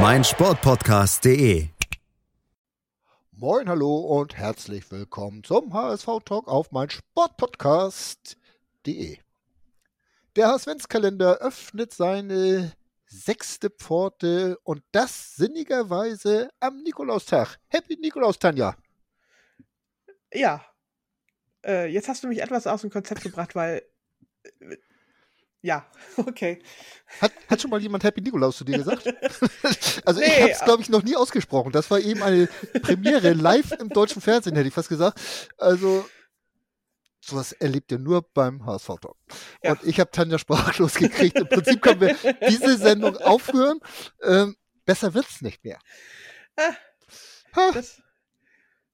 meinsportpodcast.de. Moin, hallo und herzlich willkommen zum HSV-Talk auf meinsportpodcast.de. Der HSV-Kalender öffnet seine sechste Pforte und das sinnigerweise am Nikolaustag. Happy Nikolaus, Tanja. Ja. Äh, jetzt hast du mich etwas aus dem Konzept gebracht, weil. Äh, ja, okay. Hat, hat schon mal jemand Happy Nikolaus zu dir gesagt? also Nee, ich habe es, aber- glaube ich, noch nie ausgesprochen. Das war eben eine Premiere live im deutschen Fernsehen, hätte ich fast gesagt. Also sowas erlebt ihr nur beim HSV-Talk. Ja. Und ich habe Tanja sprachlos gekriegt. Im Prinzip können wir diese Sendung aufhören. Ähm, besser wird's nicht mehr. Ah, das,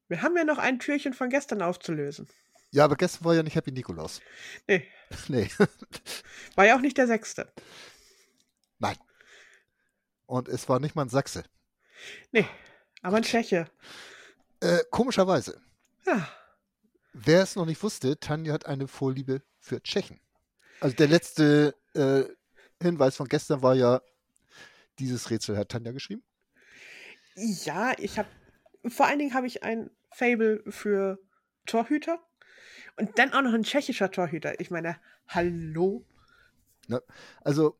wir haben ja noch ein Türchen von gestern aufzulösen. Ja, aber gestern war ja nicht Happy Nikolaus. Nee, Nee, war ja auch nicht der sechste. nein. Und es war nicht mal ein Sachse. Nee, aber ein Tscheche. Äh, komischerweise. Ja, Wer es noch nicht wusste, Tanja hat eine Vorliebe für Tschechen. Also der letzte äh, Hinweis von gestern war ja, dieses Rätsel hat Tanja geschrieben. ja ich habe. Vor allen Dingen habe ich ein Fable für Torhüter. Und dann auch noch ein tschechischer Torhüter. Ich meine, hallo? Also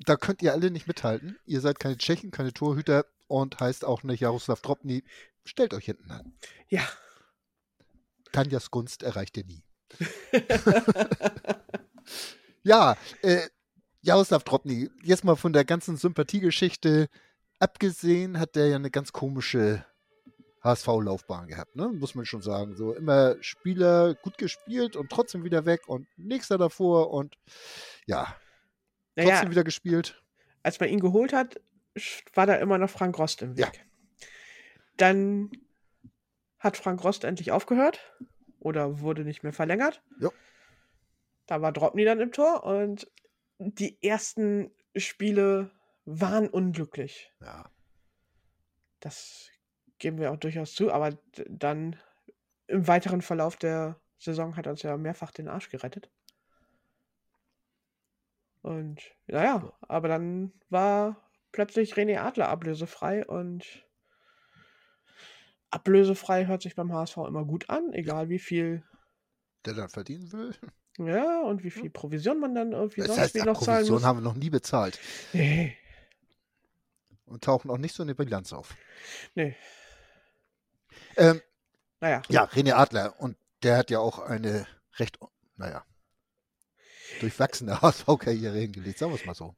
da könnt ihr alle nicht mithalten. Ihr seid keine Tschechen, keine Torhüter und heißt auch nicht Jaroslav Dropny. Stellt euch hinten an. Ja. Tanjas Gunst erreicht ihr nie. ja, äh, Jaroslav Dropny, jetzt mal von der ganzen Sympathiegeschichte abgesehen, hat der ja eine ganz komische HSV-Laufbahn gehabt, ne? Muss man schon sagen. So immer Spieler gut gespielt und trotzdem wieder weg und nächster davor und ja, trotzdem Naja, wieder gespielt. als man ihn geholt hat, war da immer noch Frank Rost im Weg. Ja. Dann hat Frank Rost endlich aufgehört oder wurde nicht mehr verlängert. Jo. Da war Dropny dann im Tor und die ersten Spiele waren unglücklich. Ja. Das geben wir auch durchaus zu, aber dann im weiteren Verlauf der Saison hat er uns ja mehrfach den Arsch gerettet. Und naja, aber dann war plötzlich René Adler ablösefrei und ablösefrei hört sich beim HSV immer gut an, egal wie viel, Der dann verdienen will. ja, und wie viel Provision man dann irgendwie Das sonst heißt, wie noch zahlen Provision muss. haben wir noch nie bezahlt Nee, und tauchen auch nicht so in der Bilanz auf. nee, Ähm, naja. ja, René Adler und der hat ja auch eine recht, naja, durchwachsene HSV-Karriere hingelegt, sagen wir es mal so.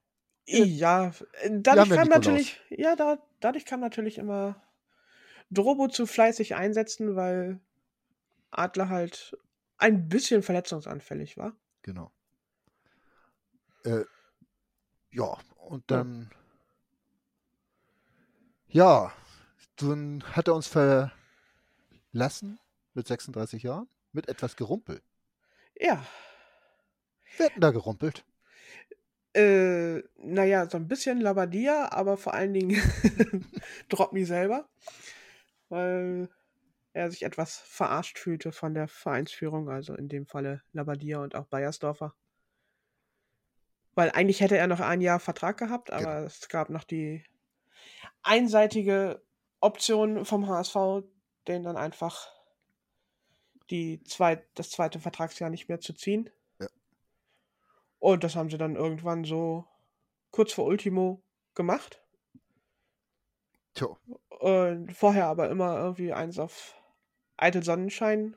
Ja, dadurch kam natürlich, ja, da, dadurch kam natürlich immer Drobo zu fleißig einsetzen, weil Adler halt ein bisschen verletzungsanfällig war. Genau. Äh, ja, und dann, ja, dann hat er uns verlassen mit 36 Jahren, mit etwas Gerumpel. Ja, Wer hat denn da gerumpelt? äh, naja, so ein bisschen Labadia, aber vor allen Dingen Dropny selber, weil er sich etwas verarscht fühlte von der Vereinsführung, also in dem Falle Labadia und auch Bayersdorfer. Weil eigentlich hätte er noch ein Jahr Vertrag gehabt, aber Genau. es gab noch die einseitige Option vom HSV, den dann einfach die zweit, das zweite Vertragsjahr nicht mehr zu ziehen. Ja. Und das haben sie dann irgendwann so kurz vor Ultimo gemacht. Tja, Und vorher aber immer irgendwie eins auf eitel Sonnenschein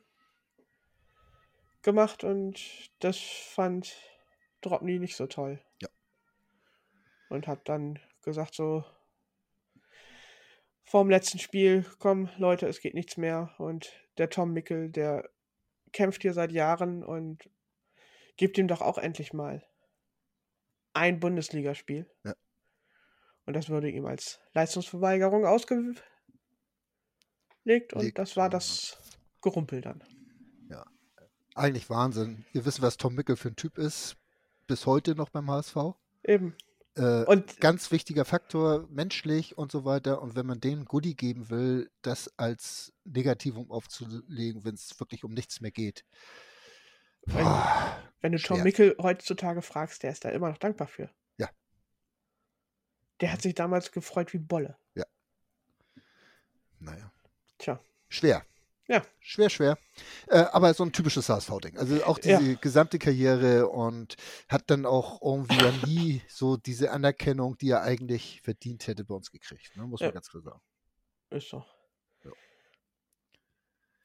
gemacht und das fand Dropny nicht so toll. Ja. Und hat dann gesagt so vorm letzten Spiel, komm Leute, es geht nichts mehr und der Tom Mickel, der kämpft hier seit Jahren und gibt ihm doch auch endlich mal ein Bundesligaspiel. Ja. Und das würde ihm als Leistungsverweigerung ausge legt und Legt, das war ja. das Gerumpel dann. Eigentlich Wahnsinn. Ihr wisst, was Tom Mickel für ein Typ ist. Bis heute noch beim HSV. Eben. Äh, Und ganz wichtiger Faktor, menschlich und so weiter. Und wenn man denen Goodie geben will, das als Negativum aufzulegen, wenn es wirklich um nichts mehr geht. wenn, Boah, wenn du Tom schwer. Mickel heutzutage fragst, der ist da immer noch dankbar für. Ja. Der hat sich damals gefreut wie Bolle. naja. Tja. Schwer. Ja. Schwer, schwer. Äh, aber so ein typisches HSV-Ding. Also auch Ja. diese gesamte Karriere und hat dann auch irgendwie ja nie so diese Anerkennung, die er eigentlich verdient hätte, bei uns gekriegt. Ne? Muss man Ja. ganz klar sagen. Ist so. Ja.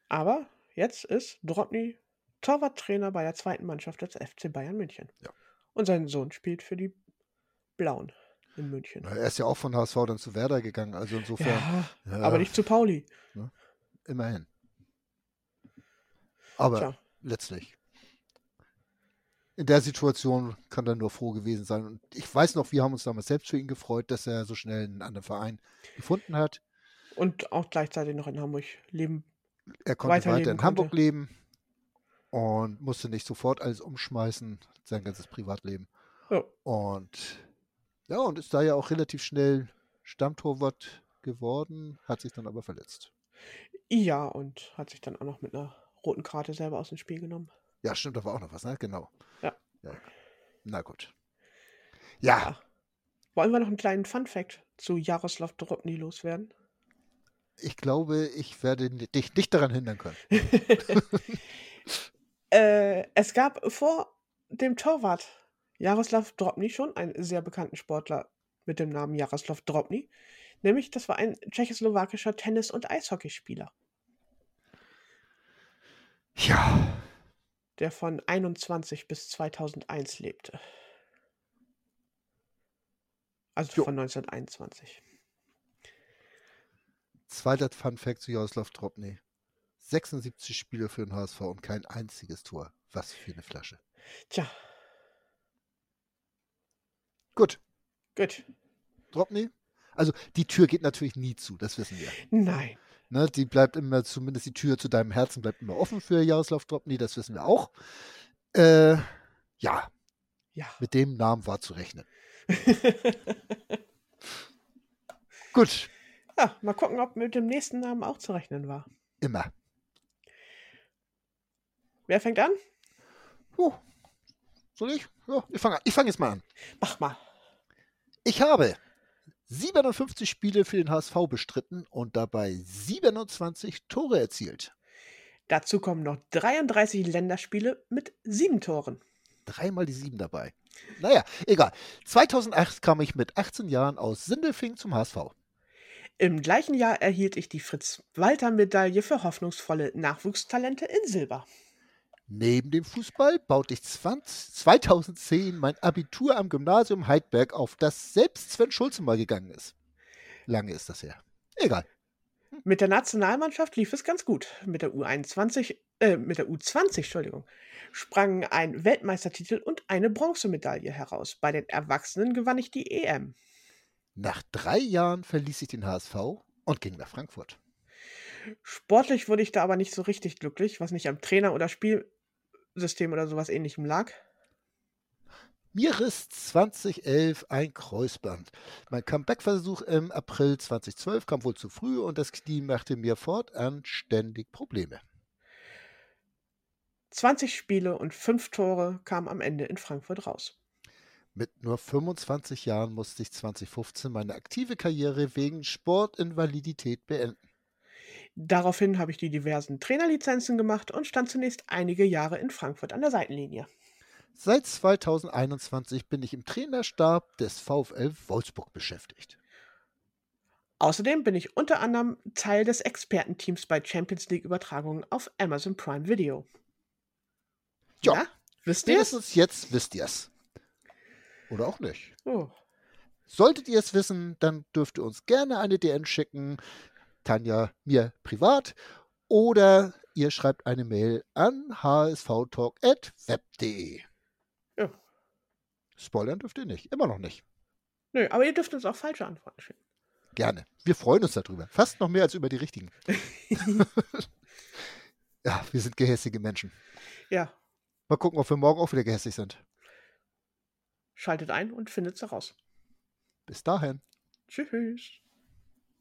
Aber jetzt ist Drobny Torwarttrainer bei der zweiten Mannschaft des FC Bayern München. Ja. Und sein Sohn spielt für die Blauen in München. Na, Er ist ja auch von HSV dann zu Werder gegangen. Also insofern, Ja, ja, aber nicht zu Pauli. immerhin. Aber Tja. letztlich. In der Situation kann er nur froh gewesen sein. Und ich weiß noch, wir haben uns damals selbst für ihn gefreut, dass er so schnell einen anderen Verein gefunden hat. Und auch gleichzeitig noch in Hamburg leben. Er konnte weiter in konnte. Hamburg leben und musste nicht sofort alles umschmeißen, sein ganzes Privatleben. Ja. Und ja, und ist da ja auch relativ schnell Stammtorwart geworden, hat sich dann aber verletzt. Ja, und hat sich dann auch noch mit einer roten Karte selber aus dem Spiel genommen. Ja, stimmt, da war auch noch was, ne? Genau. Ja. ja. Na gut. Ja, Ja. Wollen wir noch einen kleinen Fun-Fact zu Jaroslav Drobny loswerden? ich glaube, ich werde dich nicht daran hindern können. äh, es gab vor dem Torwart Jaroslav Drobny schon einen sehr bekannten Sportler mit dem Namen Jaroslav Drobny. Nämlich, das war ein tschechoslowakischer Tennis- und Eishockeyspieler, Ja, der von 21 bis 2001 lebte. Also Jo. von 1921. zweiter Fun Fact zu Jaroslav Drobny. 76 Spiele für den HSV und kein einziges Tor. Was für eine Flasche. Tja, Gut, gut. Drobny. Also die Tür geht natürlich nie zu, das wissen wir. Nein. Ne, die bleibt immer, zumindest die Tür zu deinem Herzen bleibt immer offen für Jaroslav Drobny, das wissen wir auch. Äh, ja, Ja. mit dem Namen war zu rechnen. Gut, ja, mal gucken, ob mit dem nächsten Namen auch zu rechnen war. immer. Wer fängt an? Huh. Soll ich? Ja, ich fange fang jetzt mal an. Mach mal. Ich habe 57 Spiele für den HSV bestritten und dabei 27 Tore erzielt. Dazu kommen noch 33 Länderspiele mit sieben Toren. Dreimal die sieben dabei. Naja, egal. 2008 kam ich mit 18 Jahren aus Sindelfing zum HSV. Im gleichen Jahr erhielt ich die Fritz-Walter-Medaille für hoffnungsvolle Nachwuchstalente in Silber. Neben dem Fußball baute ich 20, 2010 mein Abitur am Gymnasium Heidberg auf, das selbst Sven Schulze mal gegangen ist. Lange ist das her. Egal. Mit der Nationalmannschaft lief es ganz gut. Mit der U21, äh, mit der U20, Entschuldigung, sprangen ein Weltmeistertitel und eine Bronzemedaille heraus. Bei den Erwachsenen gewann ich die EM. Nach drei Jahren verließ ich den HSV und ging nach Frankfurt. Sportlich wurde ich da aber nicht so richtig glücklich, was nicht am Trainer oder Spielsystem oder sowas ähnlichem lag. Mir riss 2011 ein Kreuzband. Mein Comeback-Versuch im April 2012 kam wohl zu früh und das Knie machte mir fortan ständig Probleme. 20 Spiele und 5 Tore kamen am Ende in Frankfurt raus. Mit nur 25 Jahren musste ich 2015 meine aktive Karriere wegen Sportinvalidität beenden. Daraufhin habe ich die diversen Trainerlizenzen gemacht und stand zunächst einige Jahre in Frankfurt an der Seitenlinie. Seit 2021 bin ich im Trainerstab des VfL Wolfsburg beschäftigt. Außerdem bin ich unter anderem Teil des Expertenteams bei Champions League Übertragungen auf Amazon Prime Video. Ja, Na, wisst ihr es? jetzt wisst ihr es. Oder auch nicht. Oh. Solltet ihr es wissen, dann dürft ihr uns gerne eine DN schicken. Tanja mir privat. Oder ihr schreibt eine Mail an hsvtalk.web.de. Ja. Spoilern dürft ihr nicht. Immer noch nicht. Nö, aber ihr dürft uns auch falsche Antworten schicken. Gerne. Wir freuen uns darüber. Fast noch mehr als über die richtigen. ja, wir sind gehässige Menschen. Ja, Mal gucken, ob wir morgen auch wieder gehässig sind. schaltet ein und findet's heraus. Bis dahin. Tschüss.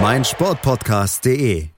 meinsportpodcast.de.